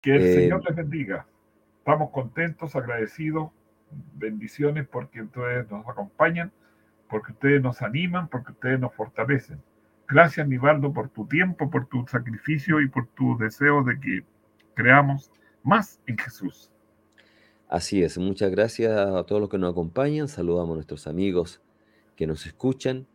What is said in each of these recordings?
Que el Señor les bendiga. Estamos contentos, agradecidos, bendiciones porque ustedes nos acompañan, porque ustedes nos animan, porque ustedes nos fortalecen. Gracias, Nivaldo, por tu tiempo, por tu sacrificio y por tu deseo de que creamos más en Jesús. Así es, muchas gracias a todos los que nos acompañan, saludamos a nuestros amigos que nos escuchan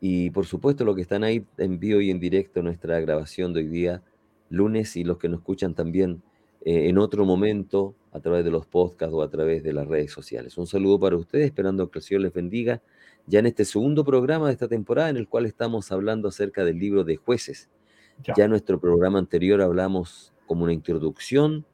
y por supuesto los que están ahí en vivo y en directo nuestra grabación de hoy día, lunes, y los que nos escuchan también eh, en otro momento a través de los podcasts o a través de las redes sociales. Un saludo para ustedes, esperando que el Señor les bendiga ya en este segundo programa de esta temporada en el cual estamos hablando acerca del libro de jueces. Ya, en nuestro programa anterior hablamos como una introducción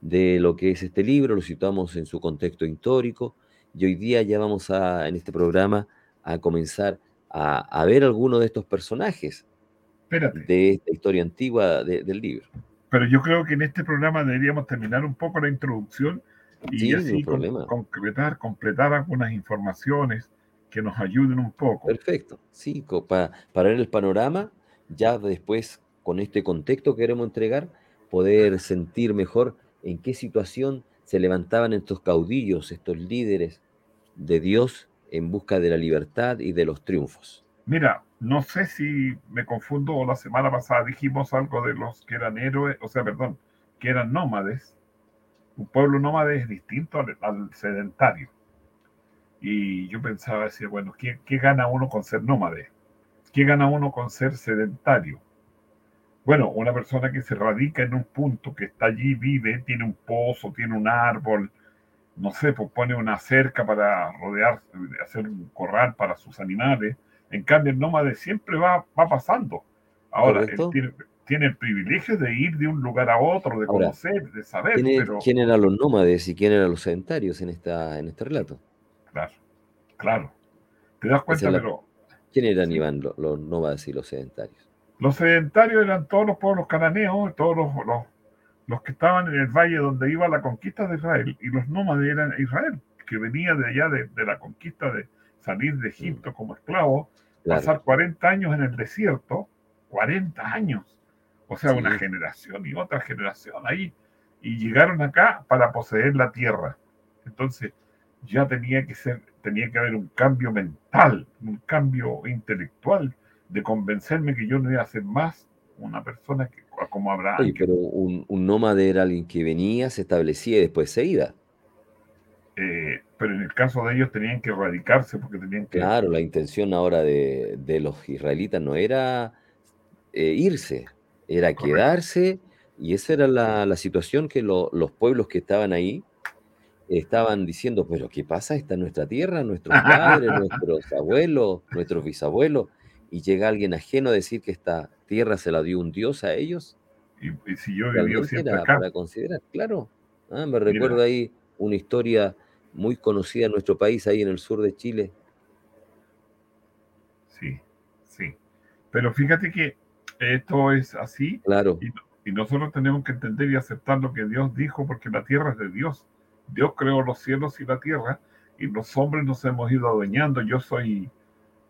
de lo que es este libro, lo situamos en su contexto histórico y hoy día ya vamos a, en este programa, a comenzar a, ver algunos de estos personajes de esta historia antigua del libro. Pero yo creo que en este programa deberíamos terminar un poco la introducción y así concretar, completar algunas informaciones que nos ayuden un poco. Perfecto, sí, para, para ver el panorama, ya después con este contexto que queremos entregar, poder sentir mejor en qué situación se levantaban estos caudillos, estos líderes de Dios en busca de la libertad y de los triunfos. Mira, no sé si me confundo, la semana pasada dijimos algo de los que eran héroes, o sea, perdón, que eran nómades. Un pueblo nómade es distinto al, sedentario. Y yo pensaba, decía, bueno, ¿qué, ¿qué, gana uno con ser nómade? ¿Qué gana uno con ser sedentario? Bueno, una persona que se radica en un punto, que está allí, vive, tiene un pozo, tiene un árbol, no sé, pues pone una cerca para rodear, hacer un corral para sus animales. En cambio, el nómade siempre va, va pasando. Ahora, él tiene, el privilegio de ir de un lugar a otro, de conocer, de saber. ¿quién, eran los nómades y quién eran los sedentarios en, esta, en este relato? Claro, claro. ¿Te das cuenta? pero, ¿Quién eran, Iván, los nómades y los sedentarios? Los sedentarios eran todos los pueblos cananeos, todos los, los, que estaban en el valle donde iba la conquista de Israel, y los nómades eran Israel, que venía de allá de, la conquista de salir de Egipto mm. como esclavo, pasar 40 años en el desierto, 40 años, o sea, una generación y otra generación ahí, y llegaron acá para poseer la tierra. Entonces, ya tenía que ser, tenía que haber un cambio mental, un cambio intelectual, de convencerme que yo no iba a ser más una persona que, como Abraham. Pero un, un, nómade era alguien que venía, se establecía y después se iba. Eh, pero en el caso de ellos tenían que radicarse porque tenían que... Claro, la intención ahora de, de los israelitas no era eh, irse, era quedarse y esa era la, la situación que los pueblos que estaban ahí estaban diciendo, pero ¿qué pasa? Esta es nuestra tierra, nuestros padres, nuestros abuelos, nuestros bisabuelos y llega alguien ajeno a decir que esta tierra se la dio un dios a ellos. Y, si yo viví siempre acá. Para considerar, claro. Ah, me recuerdo ahí una historia muy conocida en nuestro país, ahí en el sur de Chile. Sí, sí. Pero fíjate que esto es así. Claro. Y, y nosotros tenemos que entender y aceptar lo que Dios dijo, porque la tierra es de Dios. Dios creó los cielos y la tierra, y los hombres nos hemos ido adueñando. Yo soy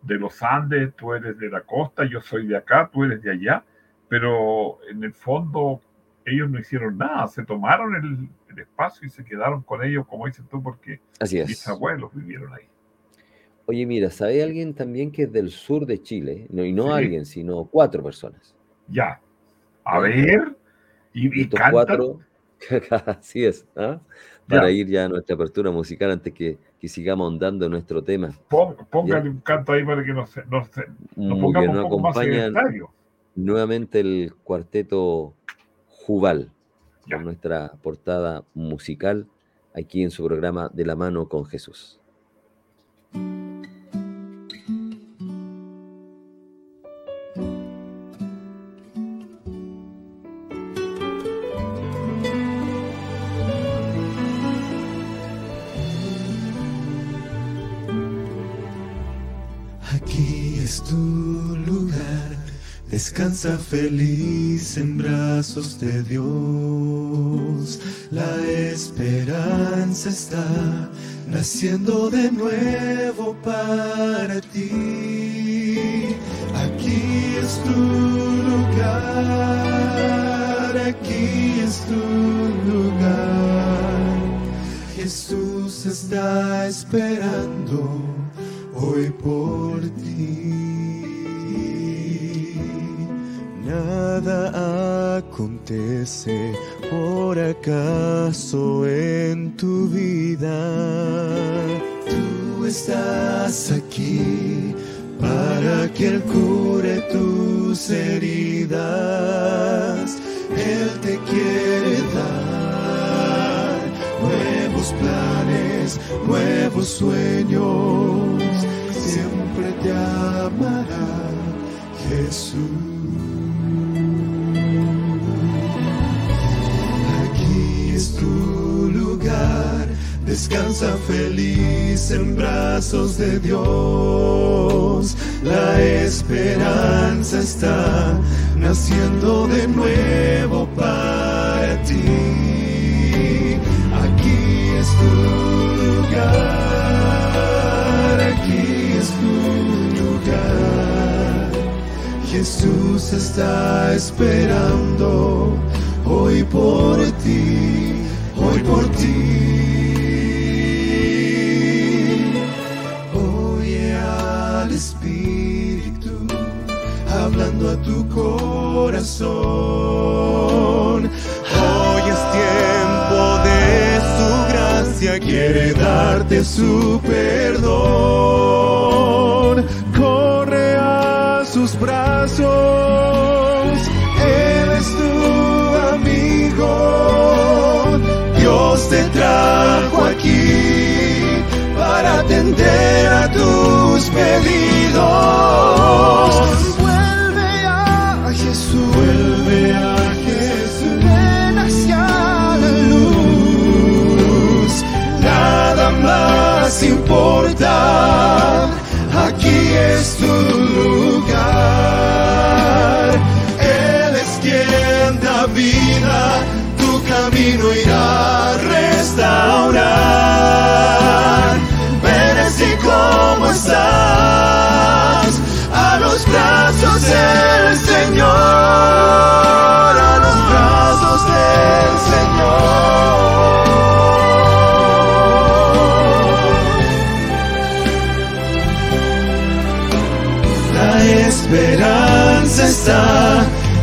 de los Andes, tú eres de la costa, yo soy de acá, tú eres de allá, pero en el fondo ellos no hicieron nada, se tomaron el, espacio y se quedaron con ellos, como dices tú, porque mis abuelos vivieron ahí. Oye, mira, ¿sabe alguien también que es del sur de Chile? No, y no alguien, sino cuatro personas. Ya. A ver. Y, y cuatro. Así es. ¿ah? Para ir ya a nuestra apertura musical antes que que sigamos andando en nuestro tema. póngale un canto ahí para que nos, nos, nos pongamos un poco nuevamente el cuarteto Jubal, con nuestra portada musical aquí en su programa De la mano con Jesús. Descansa feliz en brazos de Dios. La esperanza está naciendo de nuevo para ti. Aquí es tu lugar, aquí es tu lugar. Jesús está esperando hoy por ti. Nada acontece por acaso en tu vida. Tú estás aquí para que Él cure tus heridas. Él te quiere dar nuevos planes, nuevos sueños. Siempre te amará Jesús. Descansa feliz en brazos de Dios. La esperanza está naciendo de nuevo para ti. Aquí es tu lugar, aquí es tu lugar. Jesús está esperando hoy por ti, hoy por ti. A tu corazón. Hoy es tiempo de su gracia, quiere darte su perdón. Corre a sus brazos, Él es tu amigo. Dios te trajo aquí para atender a tus pedidos importa, aquí es tu lugar, Él es quien da vida, tu camino irá a restaurar, ven así como estás, a los brazos del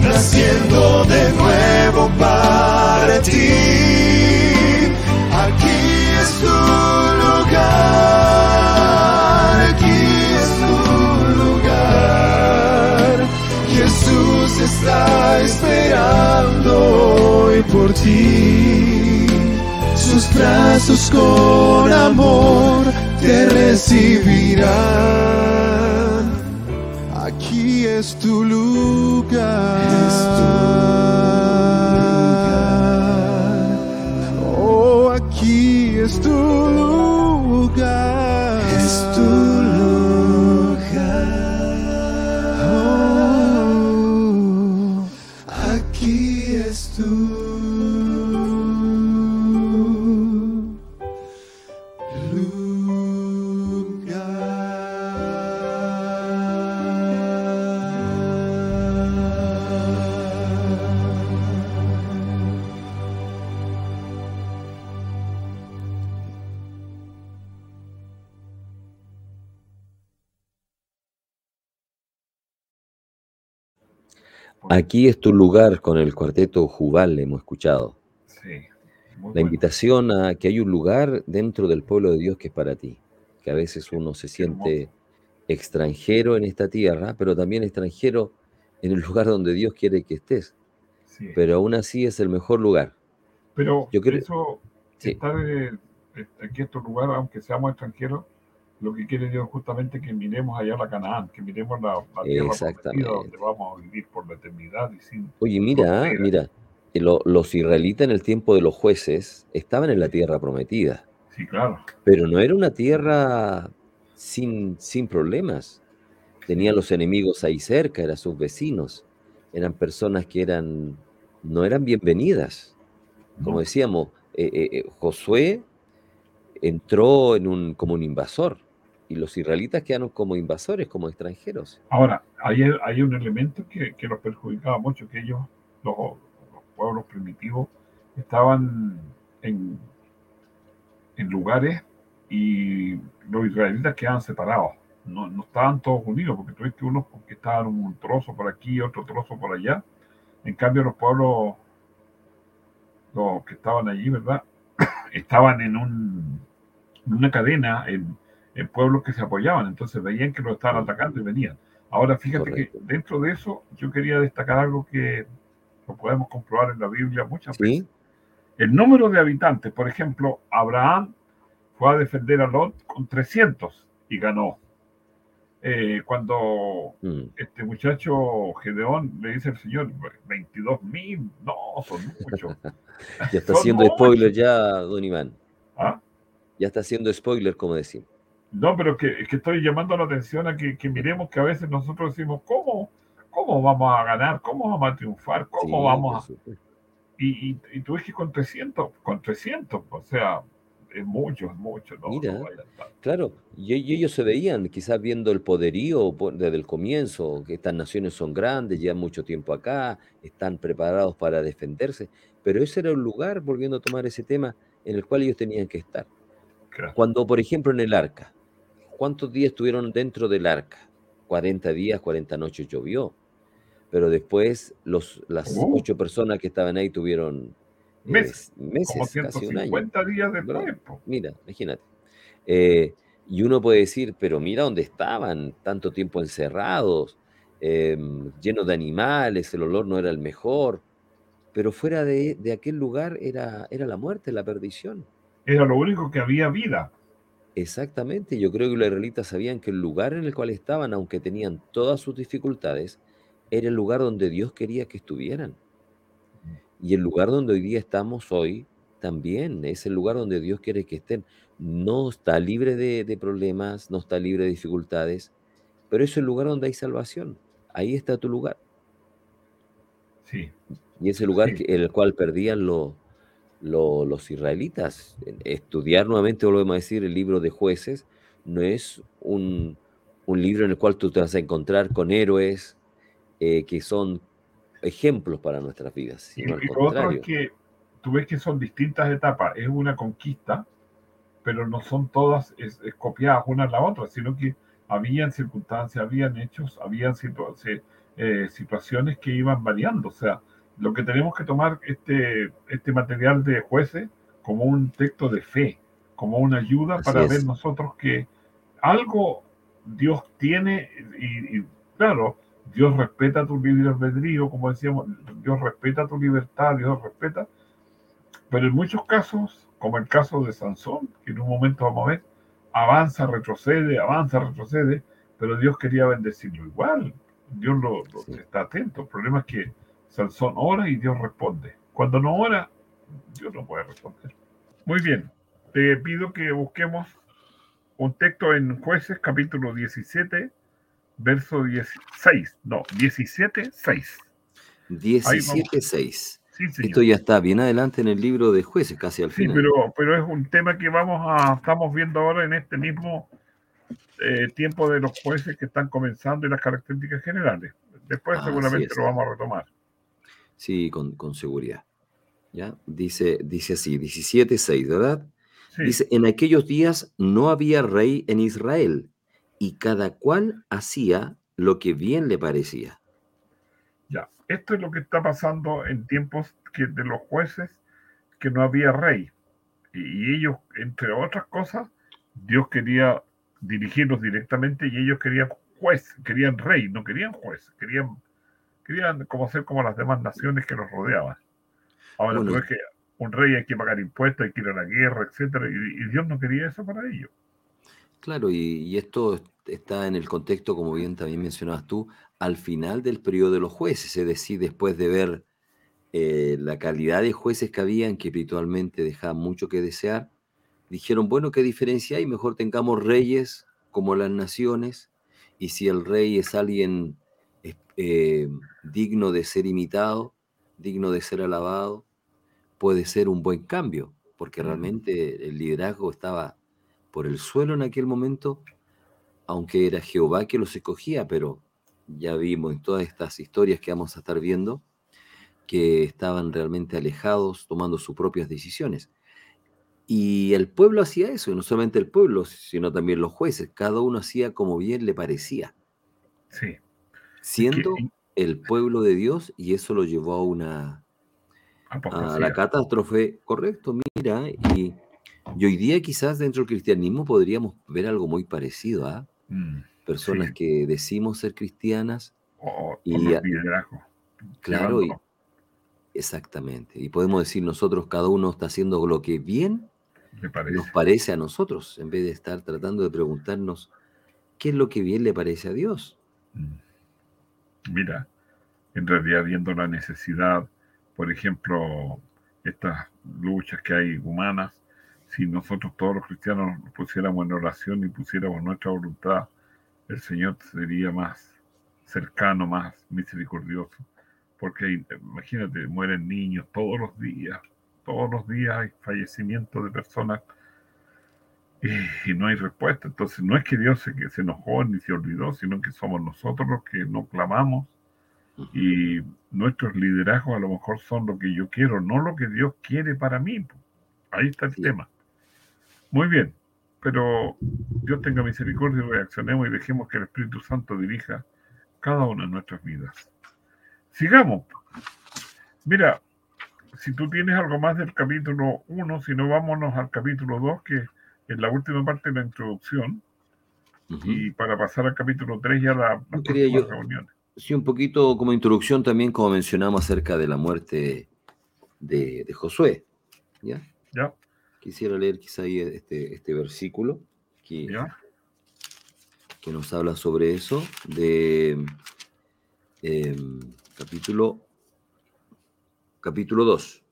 naciendo de nuevo para ti. Aquí es tu lugar, aquí es tu lugar. Jesús está esperando hoy por ti. Sus brazos con amor te recibirán lugar. Es tu lugar. Aquí es tu lugar con el cuarteto Jubal, hemos escuchado. Sí. La invitación a que hay un lugar dentro del pueblo de Dios que es para ti, que a veces uno se siente extranjero en esta tierra, pero también extranjero en el lugar donde Dios quiere que estés. Pero aún así es el mejor lugar. Pero Yo creo, eso, estar aquí en tu lugar, aunque seamos extranjeros, lo que quiere Dios justamente que miremos allá la Canaán, que miremos la, tierra prometida donde vamos a vivir por la eternidad. Y sin Oye, mira, mira, los israelitas en el tiempo de los jueces estaban en la tierra prometida. Sí, claro. Pero no era una tierra sin, sin problemas. Tenía los enemigos ahí cerca, eran sus vecinos, eran personas que eran, no eran bienvenidas. Como No. decíamos, eh, eh, eh, Josué entró en un, como un invasor y los israelitas quedaron como invasores, como extranjeros. Ahora, hay, hay un elemento que, que los perjudicaba mucho, que ellos, los, los pueblos primitivos, estaban en, en lugares y los israelitas quedaban separados. No, no estaban todos unidos, porque tú ves que unos conquistaban un trozo por aquí, otro trozo por allá. En cambio, los pueblos, los que estaban allí, ¿verdad? Estaban en, un, en una cadena, en, en pueblos que se apoyaban, entonces veían que los estaban atacando y venían. Ahora, fíjate Correcto. que dentro de eso yo quería destacar algo que lo podemos comprobar en la Biblia muchas veces. ¿Sí? El número de habitantes, por ejemplo, Abraham fue a defender a Lot con 300 y ganó. Eh, cuando Mm. este muchacho Gedeón le dice al Señor, 22 mil, no, son muchos. Ya está haciendo spoiler ya, don Iván. ¿Ah? Ya está haciendo spoiler, como decimos. No, pero que, es que estoy llamando la atención a que, que miremos que a veces nosotros decimos, ¿cómo, ¿cómo vamos a ganar? ¿Cómo vamos a triunfar? ¿Cómo Sí, vamos a...? Y, y, y tú ves que con 300, con 300, o sea, es mucho, es mucho, ¿no? Mira. no. Claro, y, y ellos se veían quizás viendo el poderío po- desde el comienzo, que estas naciones son grandes, llevan mucho tiempo acá, están preparados para defenderse, pero ese era un lugar, volviendo a tomar ese tema, en el cual ellos tenían que estar. Claro. Cuando, por ejemplo, en el arca, ¿cuántos días estuvieron dentro del arca? 40 días, 40 noches llovió, pero después los, las Oh. ocho personas que estaban ahí tuvieron eh, Meses, meses, Como casi un año. 150 días después. po. Mira, imagínate. Eh, y uno puede decir, pero mira dónde estaban, tanto tiempo encerrados, em, llenos de animales, el olor no era el mejor, pero fuera de, de aquel lugar era, era la muerte, la perdición. Era lo único que había vida. Exactamente, yo creo que los israelitas sabían que el lugar en el cual estaban, aunque tenían todas sus dificultades, era el lugar donde Dios quería que estuvieran. Y el lugar donde hoy día estamos hoy también es el lugar donde Dios quiere que estén. No está libre de, de problemas, no está libre de dificultades, pero es el lugar donde hay salvación. Ahí está tu lugar. Sí, Y ese lugar Sí. que, el cual perdían lo- lo- los israelitas. Estudiar nuevamente, volvemos a decir, el libro de jueces no es un, un libro en el cual tú te vas a encontrar con héroes eh, que son ejemplos para nuestras vidas, y, sino al y lo otro contrario. es que tú ves que son distintas etapas. Es una conquista, pero no son todas es- es copiadas una a la otra, sino que habían circunstancias, habían hechos, habían eh, situaciones que iban variando. O sea, lo que tenemos que tomar este, este material de jueces como un texto de fe, como una ayuda Así para es. ver nosotros que algo Dios tiene y, y, claro, Dios respeta tu libre albedrío, como decíamos, Dios respeta tu libertad, Dios respeta, pero en muchos casos, como el caso de Sansón, que en un momento vamos a ver, avanza, retrocede, avanza, retrocede, pero Dios quería bendecirlo igual. Dios lo, lo- Sí. está atento. El problema es que Sansón ora y Dios responde. Cuando no ora, Dios no puede responder. Muy bien, te pido que busquemos un texto en Jueces capítulo 17, verso 16. No, 17, 6. 17.6. Sí, señor. Esto ya está bien adelante en el libro de jueces, casi al Sí, final. pero, pero es un tema que vamos a, estamos viendo ahora en este mismo eh, tiempo de los jueces que están comenzando y las características generales. Después Ah, seguramente lo vamos a retomar. Sí, con, con seguridad. ¿Ya? Dice, dice así, 17.6, ¿verdad? Sí, Dice, en aquellos días no había rey en Israel, y cada cual hacía lo que bien le parecía. ya. Esto es lo que está pasando en tiempos que de los jueces que no había rey. Y, ellos, entre otras cosas, Dios quería dirigirlos directamente y ellos querían juez, querían rey, no querían juez, querían, querían como ser como las demás naciones que los rodeaban. Ahora Bueno, tú ves que un rey hay que pagar impuestos, hay que ir a la guerra, etcétera, y, y Dios no quería eso para ellos. Claro, y, y esto está en el contexto, como bien también mencionabas tú, al final del periodo de los jueces, es decir, después de ver eh, la calidad de jueces que habían, que espiritualmente dejaban mucho que desear, dijeron, bueno, ¿qué diferencia hay? Mejor tengamos reyes como las naciones y si el rey es alguien eh, digno de ser imitado, digno de ser alabado, puede ser un buen cambio, porque realmente el liderazgo estaba por el suelo en aquel momento, aunque era Jehová que los escogía, pero ya vimos en todas estas historias que vamos a estar viendo, que estaban realmente alejados, tomando sus propias decisiones. Y el pueblo hacía eso, y no solamente el pueblo, sino también los jueces. Cada uno hacía como bien le parecía. Sí. Siendo el pueblo de Dios, y eso lo llevó a una a la catástrofe. Correcto, mira, y, hoy día quizás dentro del cristianismo podríamos ver algo muy parecido a ¿ah? mm, personas que decimos ser cristianas. y liderazgo. Claro, y, exactamente. Y podemos decir nosotros, cada uno está haciendo lo que bien nos parece a nosotros, en vez de estar tratando de preguntarnos qué es lo que bien le parece a Dios. Mm. Mira, en realidad viendo la necesidad, por ejemplo, estas luchas que hay humanas, si nosotros todos los cristianos nos pusiéramos en oración y pusiéramos nuestra voluntad, el Señor sería más cercano, más misericordioso. Porque imagínate, mueren niños todos los días, todos los días hay fallecimiento de personas y, no hay respuesta. Entonces no es que Dios se, que se enojó ni se olvidó, sino que somos nosotros los que no clamamos y nuestros liderazgos a lo mejor son lo que yo quiero, no lo que Dios quiere para mí. Ahí está el tema. Muy bien, pero Dios tenga misericordia y reaccionemos y dejemos que el Espíritu Santo dirija cada una de nuestras vidas. Sigamos. Mira, si tú tienes algo más del capítulo 1, si no, vámonos al capítulo 2, que es la última parte de la introducción. Y para pasar al capítulo 3 ya la, las reuniones. Sí, un poquito como introducción también, como mencionamos acerca de la muerte de, Josué. ¿ya? ¿Ya? Quisiera leer quizá ahí este, este versículo que, que nos habla sobre eso, de em, capítulo capítulo 2.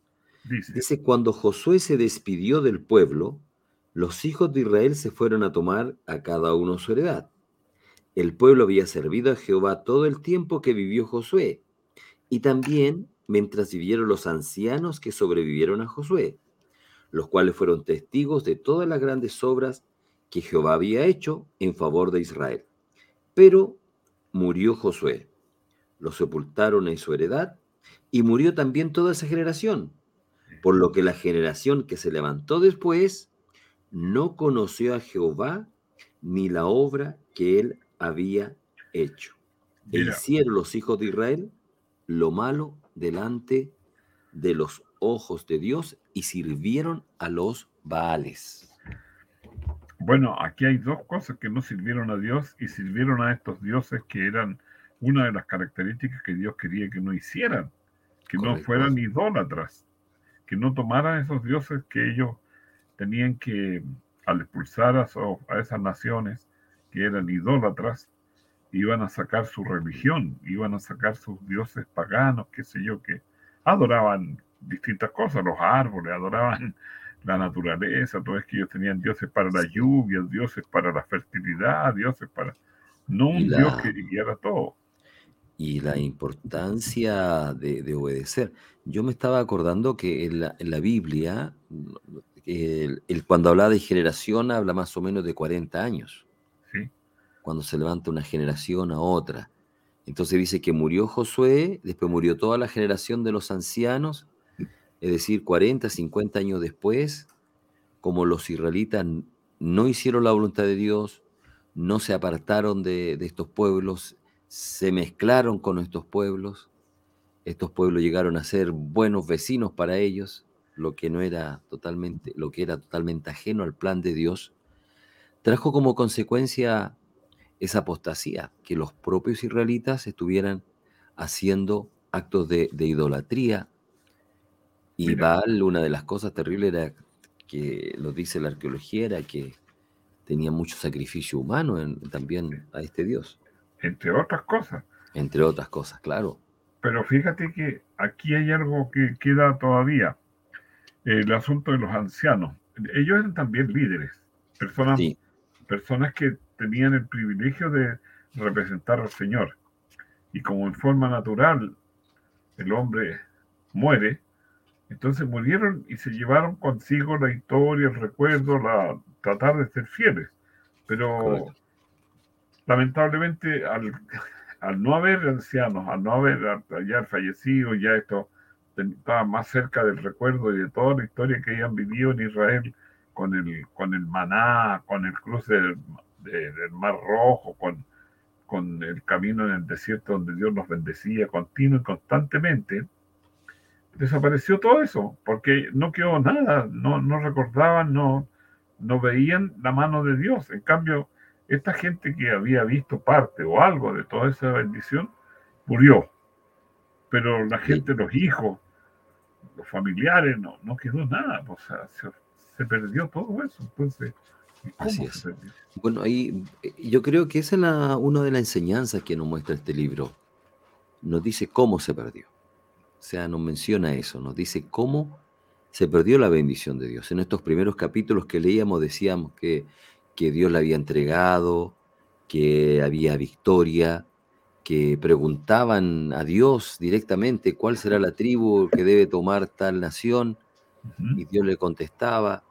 Dice. cuando Josué se despidió del pueblo, los hijos de Israel se fueron a tomar a cada uno su heredad. El pueblo había servido a Jehová todo el tiempo que vivió Josué, y también mientras vivieron los ancianos que sobrevivieron a Josué, los cuales fueron testigos de todas las grandes obras que Jehová había hecho en favor de Israel. Pero murió Josué, lo sepultaron en su heredad, y murió también toda esa generación, por lo que la generación que se levantó después no conoció a Jehová ni la obra que él había hecho. E hicieron los hijos de Israel lo malo delante de los ojos de Dios y sirvieron a los Baales. Bueno, aquí hay dos cosas que no sirvieron a Dios y sirvieron a estos dioses que eran una de las características que Dios quería que no hicieran que no fueran idólatras, que no tomaran esos dioses que ellos tenían que, al expulsar a, a esas naciones que eran idólatras, iban a sacar su religión, iban a sacar sus dioses paganos, qué sé yo, que adoraban distintas cosas, los árboles, adoraban la naturaleza, todo es que ellos tenían dioses para la lluvia, dioses para la fertilidad, dioses para... No un Dios que guiara todo y la importancia de, obedecer. Yo me estaba acordando que en la, Biblia, el, cuando habla de generación, habla más o menos de 40 años. Sí. Cuando se levanta una generación a otra. Entonces dice que murió Josué, después murió toda la generación de los ancianos, es decir, 40, 50 años después, como los israelitas no hicieron la voluntad de Dios, no se apartaron de, de estos pueblos, se mezclaron con estos pueblos. Estos pueblos llegaron a ser buenos vecinos para ellos, lo que no era totalmente, lo que era totalmente ajeno al plan de Dios, trajo como consecuencia esa apostasía, que los propios israelitas estuvieran haciendo actos de, idolatría. Y Baal, una de las cosas terribles era que lo dice la arqueología, era que tenía mucho sacrificio humano también a este Dios entre otras cosas. Entre otras cosas, claro. Pero fíjate que aquí hay algo que queda todavía, el asunto de los ancianos. Ellos eran también líderes, personas, personas que tenían el privilegio de, representar al Señor. Y como en forma natural el hombre muere, entonces murieron y se llevaron consigo la historia, el recuerdo, la tratar de ser fieles. Pero lamentablemente al, al, no haber ancianos, al no haber ya fallecido, ya esto estaba más cerca del recuerdo y de toda la historia que hayan vivido en Israel con el, con el maná, con el cruce del, del Mar Rojo, con, con el camino en el desierto donde Dios nos bendecía continuo y constantemente, desapareció todo eso, porque no quedó nada, no, no recordaban, no, no veían la mano de Dios. En cambio, esta gente que había visto parte o algo de toda esa bendición, murió. Pero la gente, los hijos, los familiares, no, no quedó nada, o sea, se, perdió todo eso. Entonces, Así es. Bueno, ahí eh, yo creo que esa es la, una de las enseñanzas que nos muestra este libro. Nos dice cómo se perdió. O sea, nos menciona eso, nos dice cómo se perdió la bendición de Dios. En estos primeros capítulos que leíamos decíamos que, que Dios la había entregado, que había victoria, que preguntaban a Dios directamente cuál será la tribu que debe tomar tal nación, y Dios le contestaba.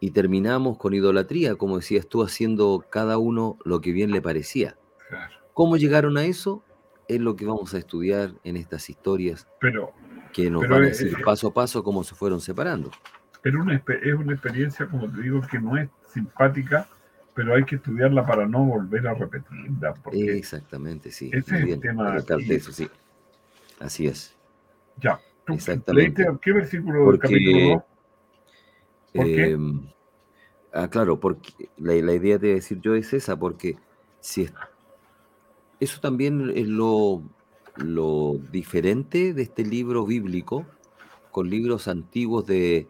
Y terminamos con idolatría, como decías tú, haciendo cada uno lo que bien le parecía. ¿Cómo llegaron a eso? es lo que vamos a estudiar en estas historias pero, que nos van a decir paso a paso cómo se fueron separando. Pero una, es una experiencia, como te digo, que no es simpática, pero hay que estudiarla para no volver a repetirla. Exactamente, sí. Ese es el tema. Eso, sí. Así es. Ya. Exactamente. ¿Qué versículo del capítulo 2? ¿Por qué? Em, ah, claro, porque la, la, idea de decir yo es esa, porque si, eso también es lo, diferente de este libro bíblico con libros antiguos de,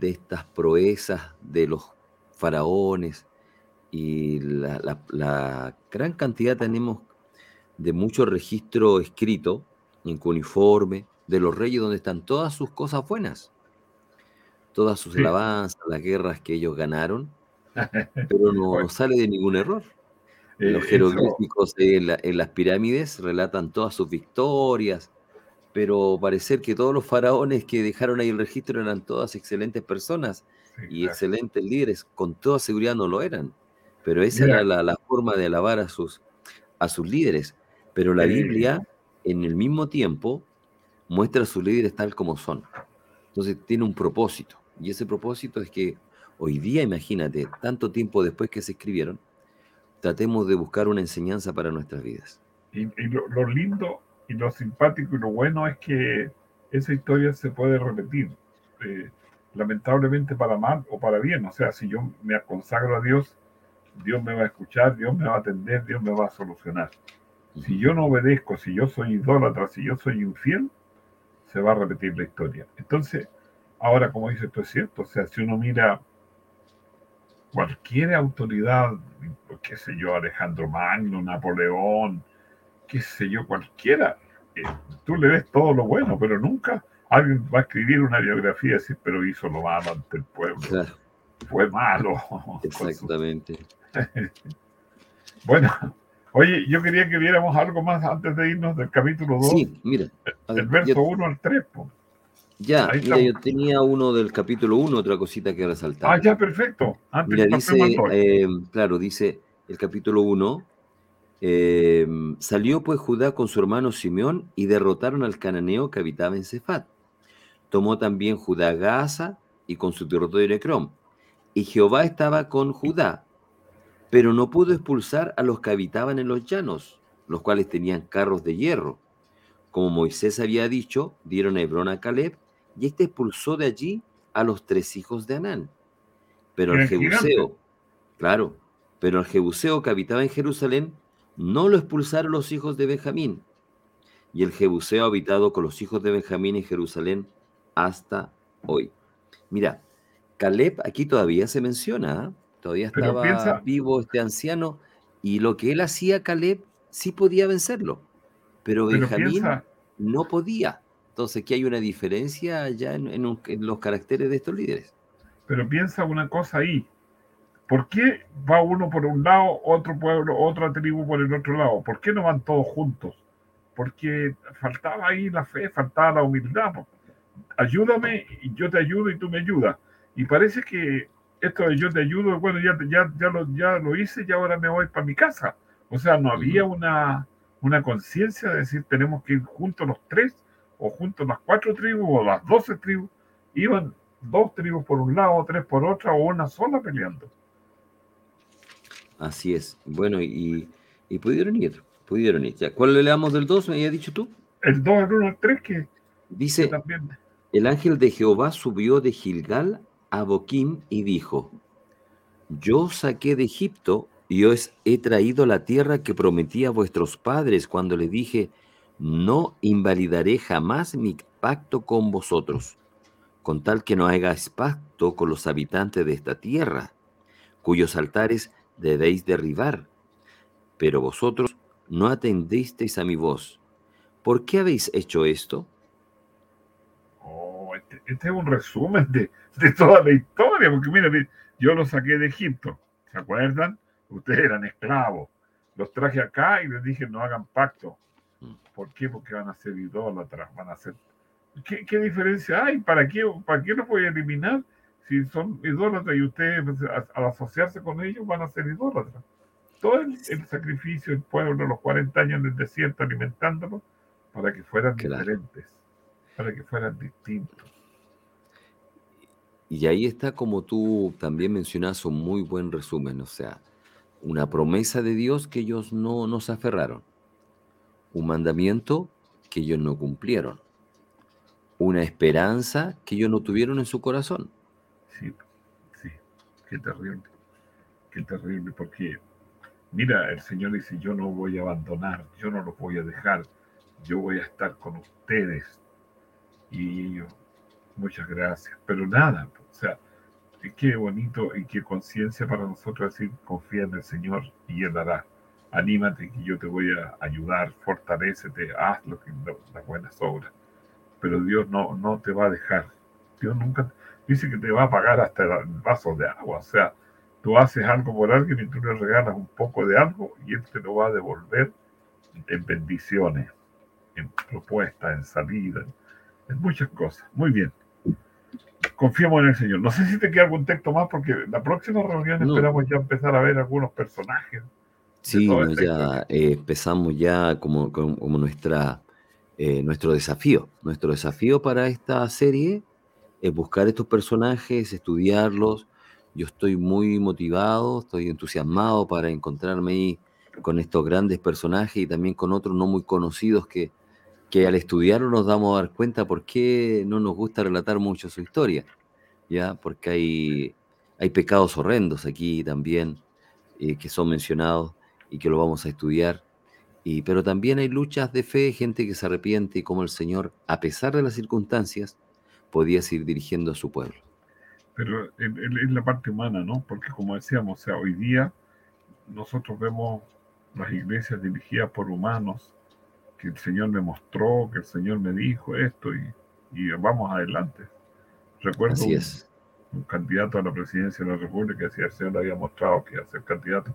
estas proezas de los faraones y la, gran cantidad tenemos de mucho registro escrito en cuneiforme de los reyes donde están todas sus cosas buenas, todas sus alabanzas, las guerras que ellos ganaron, pero no sale de ningún error. Los eh, jeroglíficos en, las pirámides relatan todas sus victorias, pero parecer que todos los faraones que dejaron ahí el registro eran todas excelentes personas y excelentes líderes, con toda seguridad no lo eran. Pero esa era la, forma de alabar a sus, a sus líderes. Pero la Biblia, en el mismo tiempo, muestra a sus líderes tal como son. Entonces tiene un propósito. Y ese propósito es que hoy día, imagínate, tanto tiempo después que se escribieron, tratemos de buscar una enseñanza para nuestras vidas. Y, lo, lindo y lo simpático y lo bueno es que esa historia se puede repetir, eh, lamentablemente para mal o para bien. O sea, si yo me consagro a Dios, Dios me va a escuchar, Dios me va a atender, Dios me va a solucionar. Si yo no obedezco, si yo soy idólatra, si yo soy infiel, se va a repetir la historia. Entonces, ahora, como dice esto es cierto, o sea, si uno mira cualquier autoridad, qué sé yo, Alejandro Magno, Napoleón, qué sé yo, cualquiera, eh, tú le ves todo lo bueno, pero nunca alguien va a escribir una biografía y decir, pero hizo lo malo ante el pueblo. Fue malo. Exactamente. bueno, oye, yo quería que viéramos algo más antes de irnos del capítulo 2. Sí, mira. El verso 1 al 3. Ya, mira, yo tenía uno del capítulo 1, otra cosita que resaltar. Ah, ya, perfecto. Antes mira, dice, eh, claro, dice el capítulo 1, eh, salió pues Judá con su hermano Simeón y derrotaron al cananeo que habitaba en Cefat. Tomó también Judá Gaza y con su territorio de Necrón. Y Jehová estaba con Judá, pero no pudo expulsar a los que habitaban en los llanos, los cuales tenían carros de hierro. Como Moisés había dicho, dieron a Hebrón a Caleb y este expulsó de allí a los tres hijos de Anán. Pero el Jebuseo, claro, pero el Jebuseo que habitaba en Jerusalén no lo expulsaron los hijos de Benjamín. Y el Jebuseo ha habitado con los hijos de Benjamín en Jerusalén hasta hoy. Mira, Caleb aquí todavía se menciona, ¿ah? todavía estaba vivo este anciano, y lo que él hacía, Caleb, sí podía vencerlo, pero, Benjamín no podía. Entonces, aquí hay una diferencia ya en, los caracteres de estos líderes. Pero piensa una cosa ahí. ¿Por qué va uno por un lado, otro pueblo, otra tribu por el otro lado? ¿Por qué no van todos juntos? Porque faltaba ahí la fe, faltaba la humildad. Ayúdame y yo te ayudo y tú me ayudas. Y parece que esto de yo te ayudo, bueno, ya, ya, ya, lo, ya lo hice y ahora me voy para mi casa. O sea, no había una, una conciencia de decir tenemos que ir juntos los tres, o juntos las cuatro tribus, o las doce tribus. Iban dos tribus por un lado, tres por otra, o una sola peleando. Así es. Bueno, y, y pudieron ir, pudieron ir. ¿Cuál le damos del 2, me habías dicho tú? El 2, el 1, el 3, que dice, también... el ángel de Jehová subió de Gilgal a Boquim y dijo, yo saqué de Egipto y os he traído la tierra que prometí a vuestros padres cuando le dije, no invalidaré jamás mi pacto con vosotros, con tal que no hagáis pacto con los habitantes de esta tierra, cuyos altares debéis derribar. Pero vosotros no atendisteis a mi voz. ¿Por qué habéis hecho esto? Oh, este, este es un resumen de, toda la historia, porque mira, yo los saqué de Egipto, ¿se acuerdan? Ustedes eran esclavos. Los traje acá y les dije no hagan pacto. Mm. ¿Por qué? Porque van a ser idólatras, van a ser... ¿Qué, qué diferencia hay? ¿Para qué, ¿Para qué los voy a eliminar? si son idólatras y ustedes pues, al asociarse con ellos van a ser idólatras. Todo el, sacrificio del pueblo, los 40 años en el desierto alimentándolos, para que fueran diferentes, para que fueran distintos. Y ahí está como tú también mencionas un muy buen resumen, o sea, una promesa de Dios que ellos no nos aferraron, un mandamiento que ellos no cumplieron, una esperanza que ellos no tuvieron en su corazón Sí, sí, qué terrible, qué terrible, porque mira, el Señor dice, yo no voy a abandonar, yo no los voy a dejar, yo voy a estar con ustedes. Y ellos, muchas gracias, pero nada, o sea, qué bonito y qué conciencia para nosotros decir, confía en el Señor y Él hará. Anímate que yo te voy a ayudar, fortalecete, haz lo que, las buenas obras. Pero Dios no, no te va a dejar. Dios nunca, dice que te va a pagar hasta el vaso de agua. O sea, tú haces algo por alguien y tú le regalas un poco de algo y él te lo va a devolver en bendiciones, en propuestas, en salida, en muchas cosas. Muy bien. Confiamos en el Señor. No sé si te queda algún texto más, porque la próxima reunión esperamos ya empezar a ver algunos personajes. Sí, ya eh, empezamos ya como, como, nuestra, eh, nuestro desafío. Nuestro desafío para esta serie es buscar estos personajes, estudiarlos. Yo estoy muy motivado, estoy entusiasmado para encontrarme ahí con estos grandes personajes y también con otros no muy conocidos que, que al estudiarlo nos damos a dar cuenta por qué no nos gusta relatar mucho su historia, ¿ya? Porque hay, hay pecados horrendos aquí también eh, que son mencionados y que lo vamos a estudiar. Y, pero también hay luchas de fe, gente que se arrepiente y como el Señor, a pesar de las circunstancias, podía seguir dirigiendo a su pueblo. Pero es la parte humana, ¿no? Porque como decíamos, o sea, hoy día nosotros vemos las iglesias dirigidas por humanos, que el Señor me mostró, que el Señor me dijo esto y, y vamos adelante. Recuerdo Así es. Un, candidato a la presidencia de la República que decía el Señor le había mostrado que iba a ser candidato.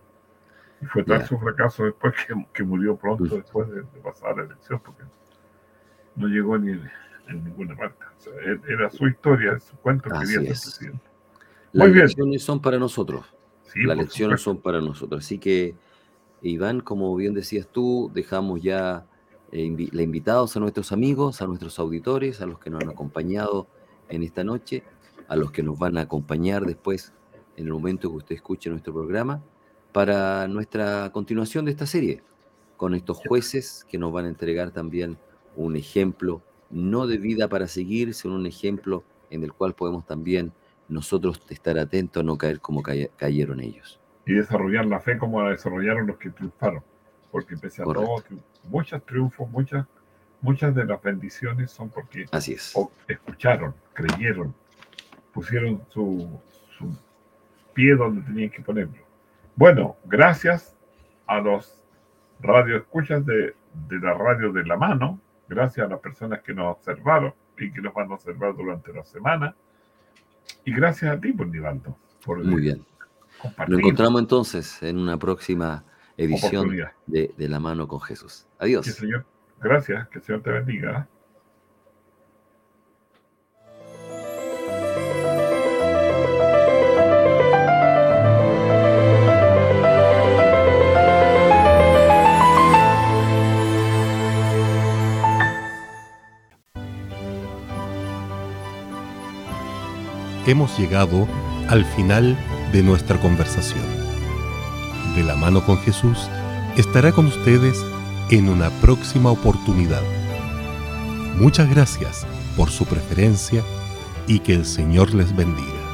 Y fue tal su fracaso después que, que murió pronto después de, de, pasar la elección, porque no llegó ni, en ninguna parte. Era su historia, su cuento que quería presidente. Las lecciones son para nosotros. Las lecciones son para nosotros. Así que, Iván, como bien decías tú, dejamos ya eh, le invitados a nuestros amigos, a nuestros auditores, a los que nos han acompañado en esta noche, a los que nos van a acompañar después en el momento que usted escuche nuestro programa, para nuestra continuación de esta serie, con estos jueces que nos van a entregar también un ejemplo no de vida para seguir, sino un ejemplo en el cual podemos también nosotros estar atentos a no caer como cayeron ellos. Y desarrollar la fe como la desarrollaron los que triunfaron. Porque pese a todo, muchos triunfos, muchas, muchas de las bendiciones son porque Así es. escucharon, creyeron, pusieron su, su pie donde tenían que ponerlo. Bueno, gracias a los radioescuchas de, de la radio de la mano, Gracias a las personas que nos observaron y que nos van a observar durante la semana. Y gracias a ti, Nivaldo, por Muy bien. Nos encontramos entonces en una próxima edición de, de, La mano con Jesús. Adiós. señor. Gracias, que el Señor te bendiga. hemos llegado al final de nuestra conversación. De la mano con Jesús estará con ustedes en una próxima oportunidad. Muchas gracias por su preferencia y que el Señor les bendiga.